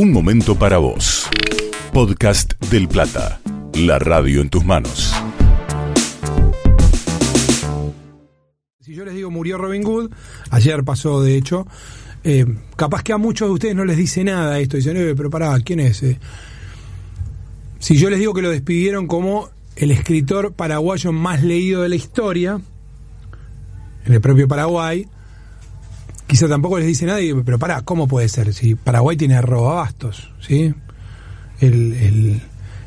Un momento para vos. Podcast del Plata. La radio en tus manos. Si yo les digo murió Robin Hood, ayer pasó de hecho, eh, capaz que a muchos de ustedes no les dice nada esto, dicen, eh, pero pará, ¿quién es? Eh?". Si yo les digo que lo despidieron como el escritor paraguayo más leído de la historia, en el propio Paraguay, quizá tampoco les dice nadie, pero pará, ¿cómo puede ser? Si Paraguay tiene a Robabastos, ¿sí? El, el,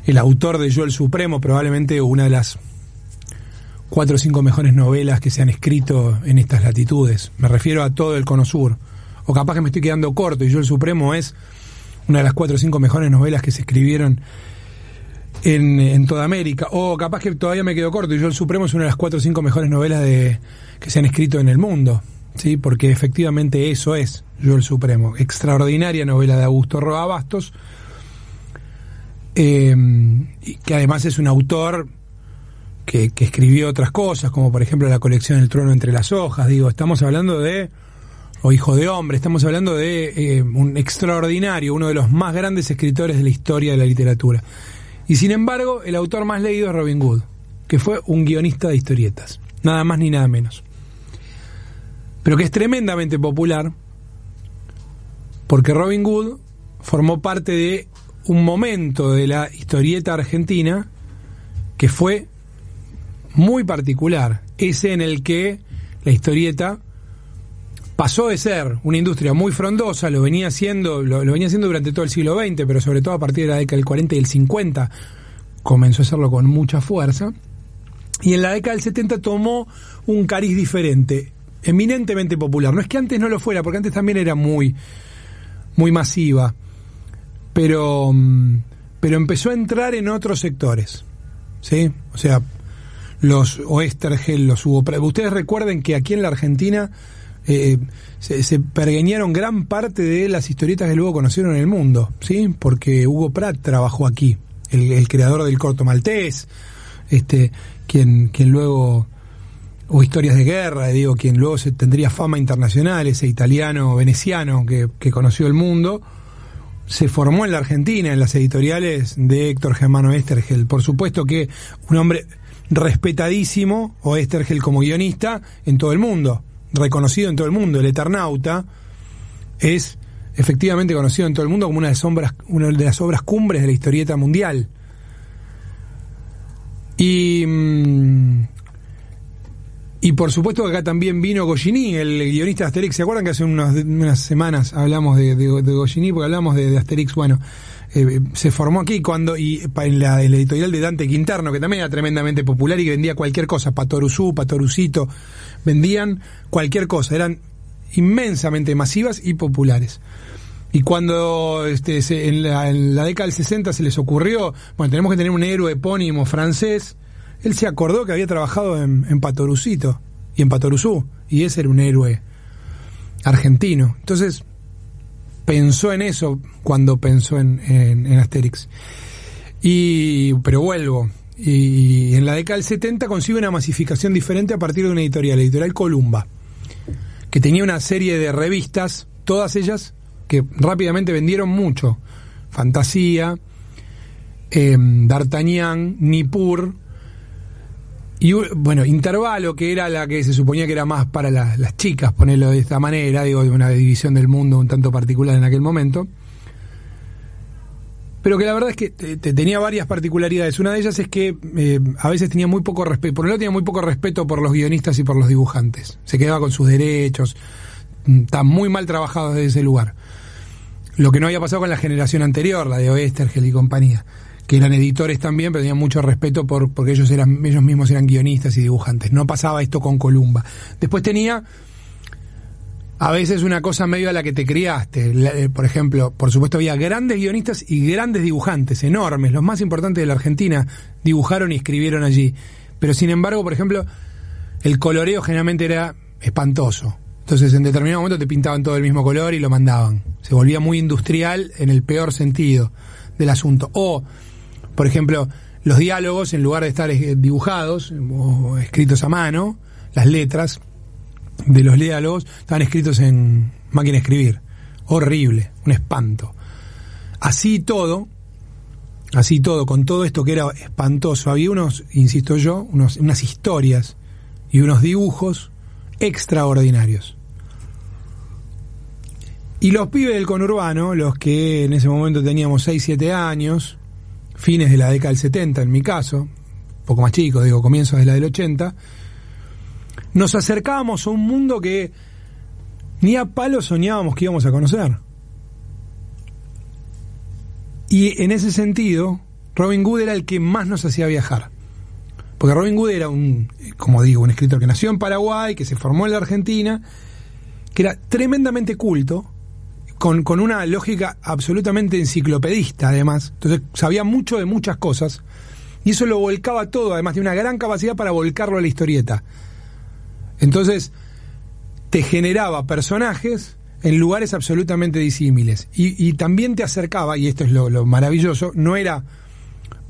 el autor de Yo el Supremo, probablemente una de las cuatro o cinco mejores novelas que se han escrito en estas latitudes. Me refiero a todo el Cono Sur. O capaz que me estoy quedando corto y Yo el Supremo es una de las cuatro o cinco mejores novelas que se escribieron en, en, toda América. O capaz que todavía me quedo corto y Yo el Supremo es una de las cuatro o cinco mejores novelas de, que se han escrito en el mundo. ¿Sí? Porque efectivamente eso es Yo el Supremo. Extraordinaria novela de Augusto Roa Bastos. Eh, que además es un autor que, escribió otras cosas, como por ejemplo la colección El trono entre las hojas. Digo, estamos hablando de, o Hijo de Hombre, estamos hablando de eh, un extraordinario, uno de los más grandes escritores de la historia de la literatura. Y sin embargo, el autor más leído es Robin Hood, que fue un guionista de historietas, nada más ni nada menos. Pero que es tremendamente popular, porque Robin Hood formó parte de un momento de la historieta argentina que fue muy particular, ese en el que la historieta pasó de ser una industria muy frondosa, lo venía haciendo, lo, venía haciendo durante todo el siglo XX, pero sobre todo a partir de la década del 40 y el 50 comenzó a hacerlo con mucha fuerza. Y en la década del 70 tomó un cariz diferente, eminentemente popular. No es que antes no lo fuera, porque antes también era muy, muy masiva, pero, pero empezó a entrar en otros sectores. ¿Sí? O sea, los Oestergel, los Hugo. Ustedes recuerden que aquí en la Argentina eh, se, se, pergueñaron gran parte de las historietas que luego conocieron en el mundo, ¿sí? Porque Hugo Pratt trabajó aquí, el, el creador del corto maltés, este, quien, quien luego, o historias de guerra, digo, quien luego se tendría fama internacional, ese italiano veneciano que, que conoció el mundo, se formó en la Argentina, en las editoriales de Héctor Germano Estergel. Por supuesto que un hombre respetadísimo, o Estergel como guionista, en todo el mundo, reconocido en todo el mundo. El Eternauta es efectivamente conocido en todo el mundo como una de las, obras, una de las obras cumbres de la historieta mundial. Y, y por supuesto que acá también vino Goscinny, el guionista de Asterix. ¿Se acuerdan que hace unas, unas semanas hablamos de, de, de? Porque hablamos de, Asterix. Bueno, eh, se formó aquí cuando y en la, en la, editorial de Dante Quinterno, que también era tremendamente popular y que vendía cualquier cosa, Patoruzú, Patorucito, vendían cualquier cosa, eran inmensamente masivas y populares. Y cuando este, se, en, la, en, la, década del 60 se les ocurrió, bueno, tenemos que tener un héroe epónimo francés, él se acordó que había trabajado en, en Patorucito y en Patoruzú, y ese era un héroe argentino. Entonces, pensó en eso cuando pensó en, en, Asterix. Y, pero vuelvo, y en la década del 70 consigue una masificación diferente a partir de una editorial, la editorial Columba, que tenía una serie de revistas, todas ellas que rápidamente vendieron mucho. Fantasía, eh, D'Artagnan, Nippur, y bueno, Intervalo, que era la que se suponía que era más para la, las chicas, ponerlo de esta manera, digo, de una división del mundo un tanto particular en aquel momento. Pero que la verdad es que te, te tenía varias particularidades. Una de ellas es que eh, a veces tenía muy poco respeto, por un lado tenía muy poco respeto por los guionistas y por los dibujantes. Se quedaba con sus derechos, está muy mal trabajado desde ese lugar. Lo que no había pasado con la generación anterior, la de Oestergel y compañía que eran editores también, pero tenían mucho respeto por, porque ellos eran, ellos mismos eran guionistas y dibujantes. No pasaba esto con Columba. Después tenía a veces una cosa medio a la que te criaste. Por ejemplo, por supuesto había grandes guionistas y grandes dibujantes, enormes. Los más importantes de la Argentina dibujaron y escribieron allí. Pero sin embargo, por ejemplo, el coloreo generalmente era espantoso. Entonces en determinado momento te pintaban todo el mismo color y lo mandaban. Se volvía muy industrial en el peor sentido del asunto. O por ejemplo, los diálogos, en lugar de estar dibujados o escritos a mano, las letras de los diálogos estaban escritos en máquina de escribir. Horrible, un espanto. Así todo, así todo, con todo esto que era espantoso, había unos, insisto yo, unos, unas historias y unos dibujos extraordinarios. Y los pibes del conurbano, los que en ese momento teníamos 6, 7 años, fines de la década del 70 en mi caso, poco más chicos, digo, comienzos de la del 80, nos acercábamos a un mundo que ni a palo soñábamos que íbamos a conocer. Y en ese sentido, Robin Hood era el que más nos hacía viajar. Porque Robin Hood era un, como digo, un escritor que nació en Paraguay, que se formó en la Argentina, que era tremendamente culto, con, con una lógica absolutamente enciclopedista, además. Entonces sabía mucho de muchas cosas. Y eso lo volcaba todo, además de una gran capacidad para volcarlo a la historieta. Entonces, te generaba personajes en lugares absolutamente disímiles. Y, también te acercaba, y esto es lo, maravilloso, no era,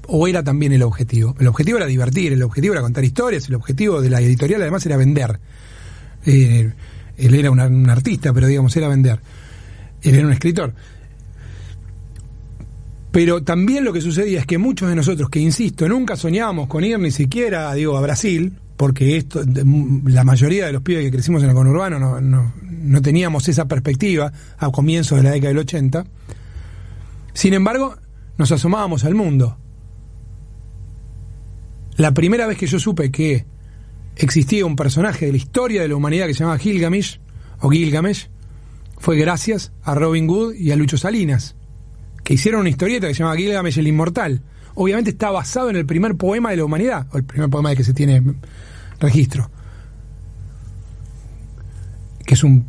o era también el objetivo. El objetivo era divertir, el objetivo era contar historias, el objetivo de la editorial además era vender. Eh, él era un artista, pero digamos, era vender. Era un escritor. Pero también lo que sucedía es que muchos de nosotros, que insisto, nunca soñábamos con ir ni siquiera, digo, a Brasil, porque esto, la mayoría de los pibes que crecimos en el conurbano no, no, no teníamos esa perspectiva a comienzos de la década del 80. Sin embargo, nos asomábamos al mundo. La primera vez que yo supe que existía un personaje de la historia de la humanidad que se llamaba Gilgamesh, o Gilgamesh, fue gracias a Robin Hood y a Lucho Salinas que hicieron una historieta que se llama Gilgamesh el Inmortal. Obviamente está basado en el primer poema de la humanidad, o el primer poema de que se tiene registro. Que es un,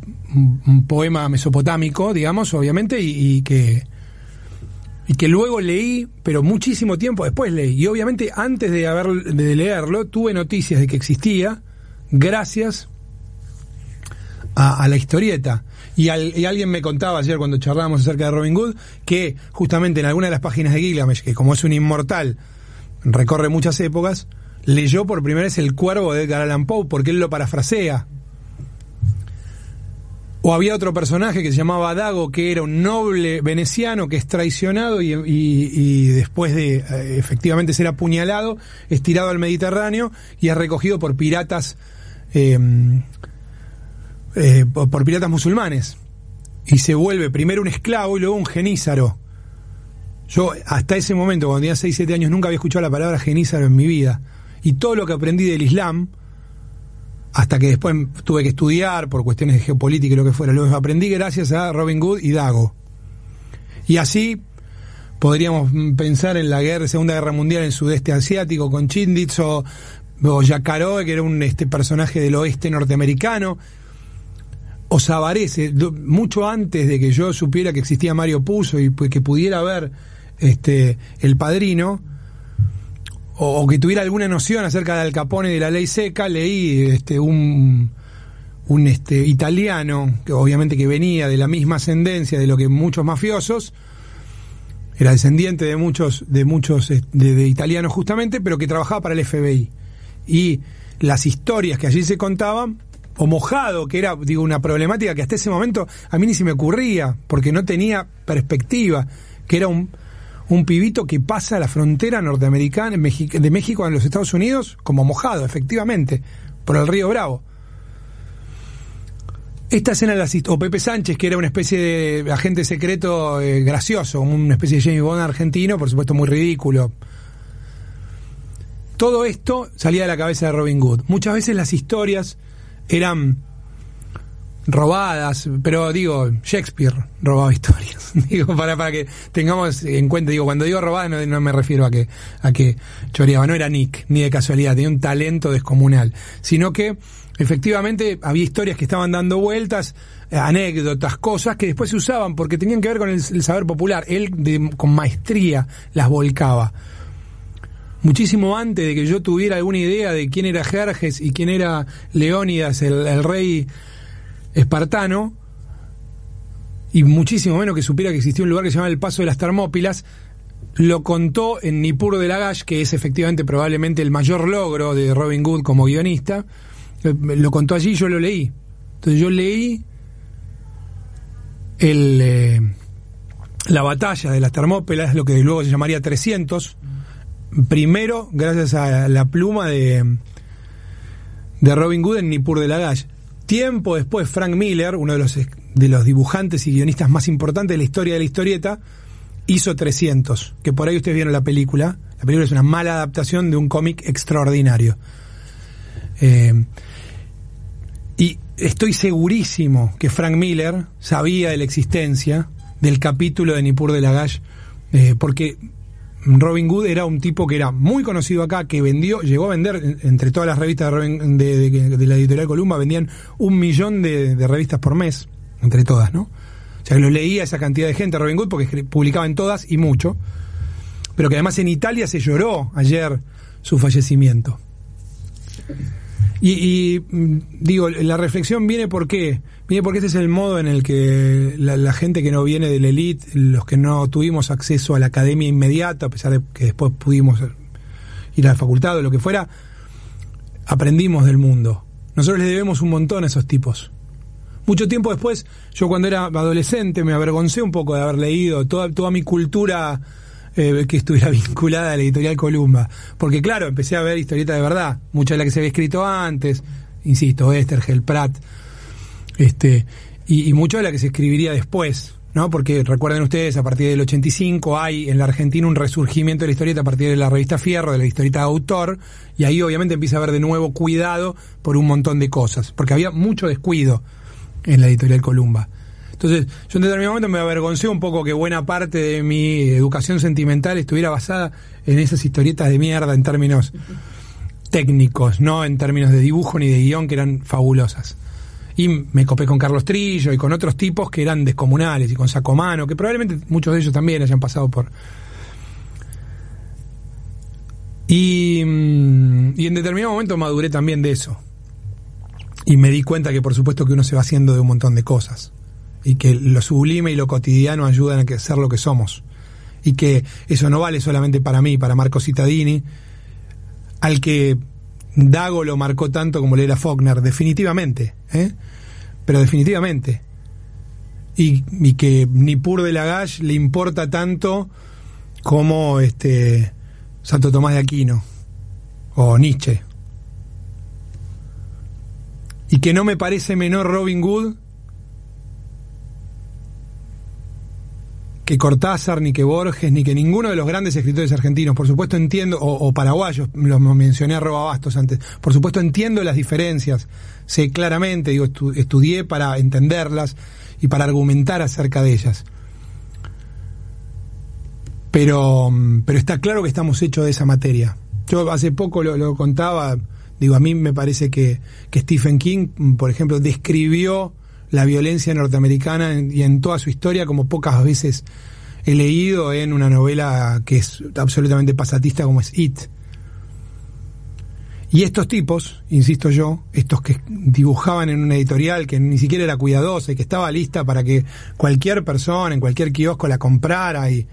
poema mesopotámico, digamos, obviamente, y, que y que luego leí, pero muchísimo tiempo después leí. Y obviamente antes de, haber, de leerlo tuve noticias de que existía gracias a la historieta. Y, alguien me contaba ayer cuando charlábamos acerca de Robin Hood que justamente en alguna de las páginas de Gilgamesh, que como es un inmortal, recorre muchas épocas, leyó por primera vez El Cuervo de Edgar Allan Poe porque él lo parafrasea. O había otro personaje que se llamaba Dago, que era un noble veneciano que es traicionado y, después de eh, efectivamente ser apuñalado, es tirado al Mediterráneo y es recogido por piratas eh, eh, por, piratas musulmanes y se vuelve primero un esclavo y luego un genízaro. Yo hasta ese momento, cuando tenía 6, 7 años, nunca había escuchado la palabra genízaro en mi vida. Y todo lo que aprendí del Islam, hasta que después tuve que estudiar por cuestiones de geopolítica y lo que fuera, lo aprendí gracias a Robin Hood y Dago. Y así podríamos pensar en la guerra, Segunda Guerra Mundial en sudeste asiático con Chinditz o, o que era un este, personaje del oeste norteamericano o Sabarese, mucho antes de que yo supiera que existía Mario Puzo y que pudiera ver este, El Padrino, o, que tuviera alguna noción acerca de Al Capone y de la ley seca, leí este, un, un este, italiano, que obviamente que venía de la misma ascendencia de lo que muchos mafiosos, era descendiente de muchos, de muchos de italianos justamente, pero que trabajaba para el FBI. Y las historias que allí se contaban o mojado, que era digo una problemática que hasta ese momento a mí ni se me ocurría, porque no tenía perspectiva, que era un, un pibito que pasa la frontera norteamericana de México a los Estados Unidos como mojado, efectivamente, por el río Bravo. Esta escena la o Pepe Sánchez, que era una especie de agente secreto eh, gracioso, una especie de James Bond argentino, por supuesto muy ridículo. Todo esto salía de la cabeza de Robin Hood. Muchas veces las historias eran robadas, pero digo, Shakespeare robaba historias. digo, para, para que tengamos en cuenta, digo, cuando digo robada no, me refiero a que, a que choreaba, no era Nick, ni de casualidad, tenía un talento descomunal, sino que efectivamente había historias que estaban dando vueltas, anécdotas, cosas que después se usaban porque tenían que ver con el, saber popular. Él con maestría las volcaba muchísimo antes de que yo tuviera alguna idea de quién era Jerjes y quién era Leónidas, el, rey espartano, y muchísimo menos que supiera que existía un lugar que se llama el Paso de las Termópilas, lo contó en Nippur de Lagash, que es efectivamente probablemente el mayor logro de Robin Hood como guionista. Eh, lo contó allí y yo lo leí. Entonces yo leí el, eh, la batalla de las Termópilas, lo que luego se llamaría 300, primero gracias a la pluma de, de Robin Hood en Nippur de Lagash. Tiempo después, Frank Miller, uno de los, de los dibujantes y guionistas más importantes de la historia de la historieta, hizo 300, que por ahí ustedes vieron la película. La película es una mala adaptación de un cómic extraordinario. Eh, y estoy segurísimo que Frank Miller sabía de la existencia del capítulo de Nippur de Lagash, eh, porque Robin Hood era un tipo que era muy conocido acá, que vendió, llegó a vender entre todas las revistas de, la editorial Columba, vendían un millón de, revistas por mes, entre todas, ¿no? O sea, que lo leía esa cantidad de gente, Robin Hood, porque publicaba en todas y mucho. Pero que además en Italia se lloró ayer su fallecimiento. Y, mm, digo, la reflexión viene por qué. Viene porque ese es el modo en el que la, gente que no viene de la elite, los que no tuvimos acceso a la academia inmediata, a pesar de que después pudimos ir a la facultad o lo que fuera, aprendimos del mundo. Nosotros les debemos un montón a esos tipos. Mucho tiempo después, yo cuando era adolescente me avergoncé un poco de haber leído toda, toda mi cultura eh, que estuviera vinculada a la editorial Columba. Porque claro, empecé a ver historietas de verdad, mucha de la que se había escrito antes, insisto, Esther, Pratt, este, y, y mucho de la que se escribiría después. ¿no? Porque recuerden ustedes, a partir del 85 hay en la Argentina un resurgimiento de la historieta a partir de la revista Fierro, de la historieta de autor, y ahí obviamente empieza a haber de nuevo cuidado por un montón de cosas, porque había mucho descuido en la editorial Columba. Entonces, yo en determinado momento me avergoncé un poco que buena parte de mi educación sentimental estuviera basada en esas historietas de mierda en términos técnicos, no en términos de dibujo ni de guion que eran fabulosas. Y me copé con Carlos Trillo y con otros tipos que eran descomunales y con Sacomano, que probablemente muchos de ellos también hayan pasado por... Y, mm, y en determinado momento maduré también de eso. Y me di cuenta que por supuesto que uno se va haciendo de un montón de cosas y que lo sublime y lo cotidiano ayudan a ser lo que somos. Y que eso no vale solamente para mí, para Marco Cittadini, al que Dago lo marcó tanto como le era Faulkner, definitivamente, ¿eh? pero definitivamente. Y, y que Nipur de Lagash le importa tanto como este Santo Tomás de Aquino o Nietzsche. Y que no me parece menor Robin Hood que Cortázar, ni que Borges, ni que ninguno de los grandes escritores argentinos, por supuesto entiendo, o, paraguayos, los mencioné a Robabastos antes, por supuesto entiendo las diferencias, sé claramente, digo, estudié para entenderlas y para argumentar acerca de ellas. Pero, pero está claro que estamos hechos de esa materia. Yo hace poco lo, contaba, digo, a mí me parece que, que Stephen King, por ejemplo, describió la violencia norteamericana y en toda su historia como pocas veces he leído en una novela que es absolutamente pasatista como es It. Y estos tipos, insisto yo, estos que dibujaban en una editorial que ni siquiera era cuidadosa y que estaba lista para que cualquier persona en cualquier kiosco la comprara y,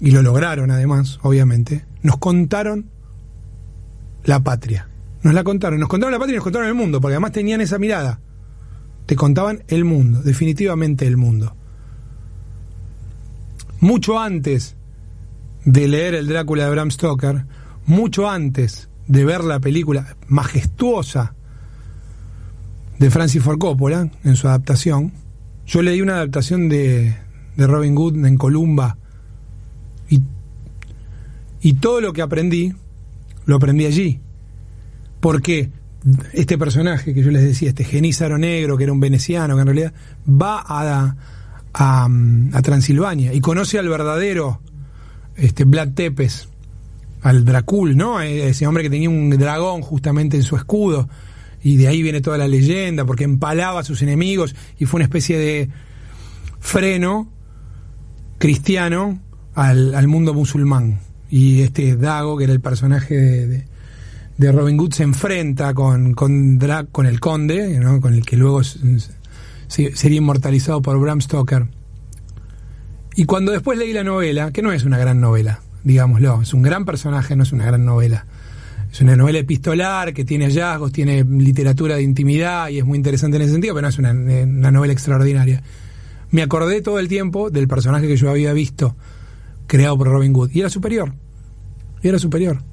y lo lograron además, obviamente, nos contaron la patria. Nos la contaron, nos contaron la patria y nos contaron el mundo, porque además tenían esa mirada te contaban el mundo, definitivamente el mundo. Mucho antes de leer el Drácula de Bram Stoker, mucho antes de ver la película majestuosa de Francis Ford Coppola en su adaptación, yo leí una adaptación de, de Robin Hood en Columba y, y todo lo que aprendí, lo aprendí allí. Porque este personaje que yo les decía, este Genízaro Negro, que era un veneciano, que en realidad va a, a, Transilvania y conoce al verdadero este, Black Tepes, al Dracul, ¿no? E, ese hombre que tenía un dragón justamente en su escudo. Y de ahí viene toda la leyenda, porque empalaba a sus enemigos y fue una especie de freno cristiano al, al mundo musulmán. Y este Dago, que era el personaje de Robin Hood se enfrenta con, con, con el conde, con el que luego sería inmortalizado por Bram Stoker. Y cuando después leí la novela, que no es una gran novela, digámoslo, es un gran personaje, no es una gran novela. Es una novela epistolar que tiene hallazgos, tiene literatura de intimidad y es muy interesante en ese sentido, pero no es una, una novela extraordinaria. me acordé todo el tiempo del personaje que yo había visto creado por Robin Hood y era superior. Y era superior.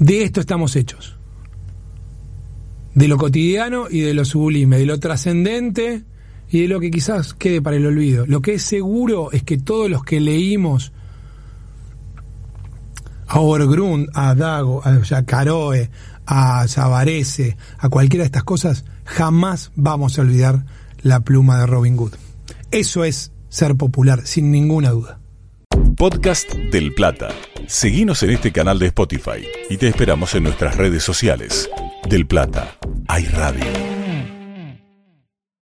De esto estamos hechos. De lo cotidiano y de lo sublime, de lo trascendente y de lo que quizás quede para el olvido. Lo que es seguro es que todos los que leímos a Overgrund, a Dago, a Caroe, a Savarese, a cualquiera de estas cosas, jamás vamos a olvidar la pluma de Robin Hood. Eso es ser popular, sin ninguna duda. Podcast del Plata. Seguimos en este canal de Spotify y te esperamos en nuestras redes sociales. Del Plata, hay radio.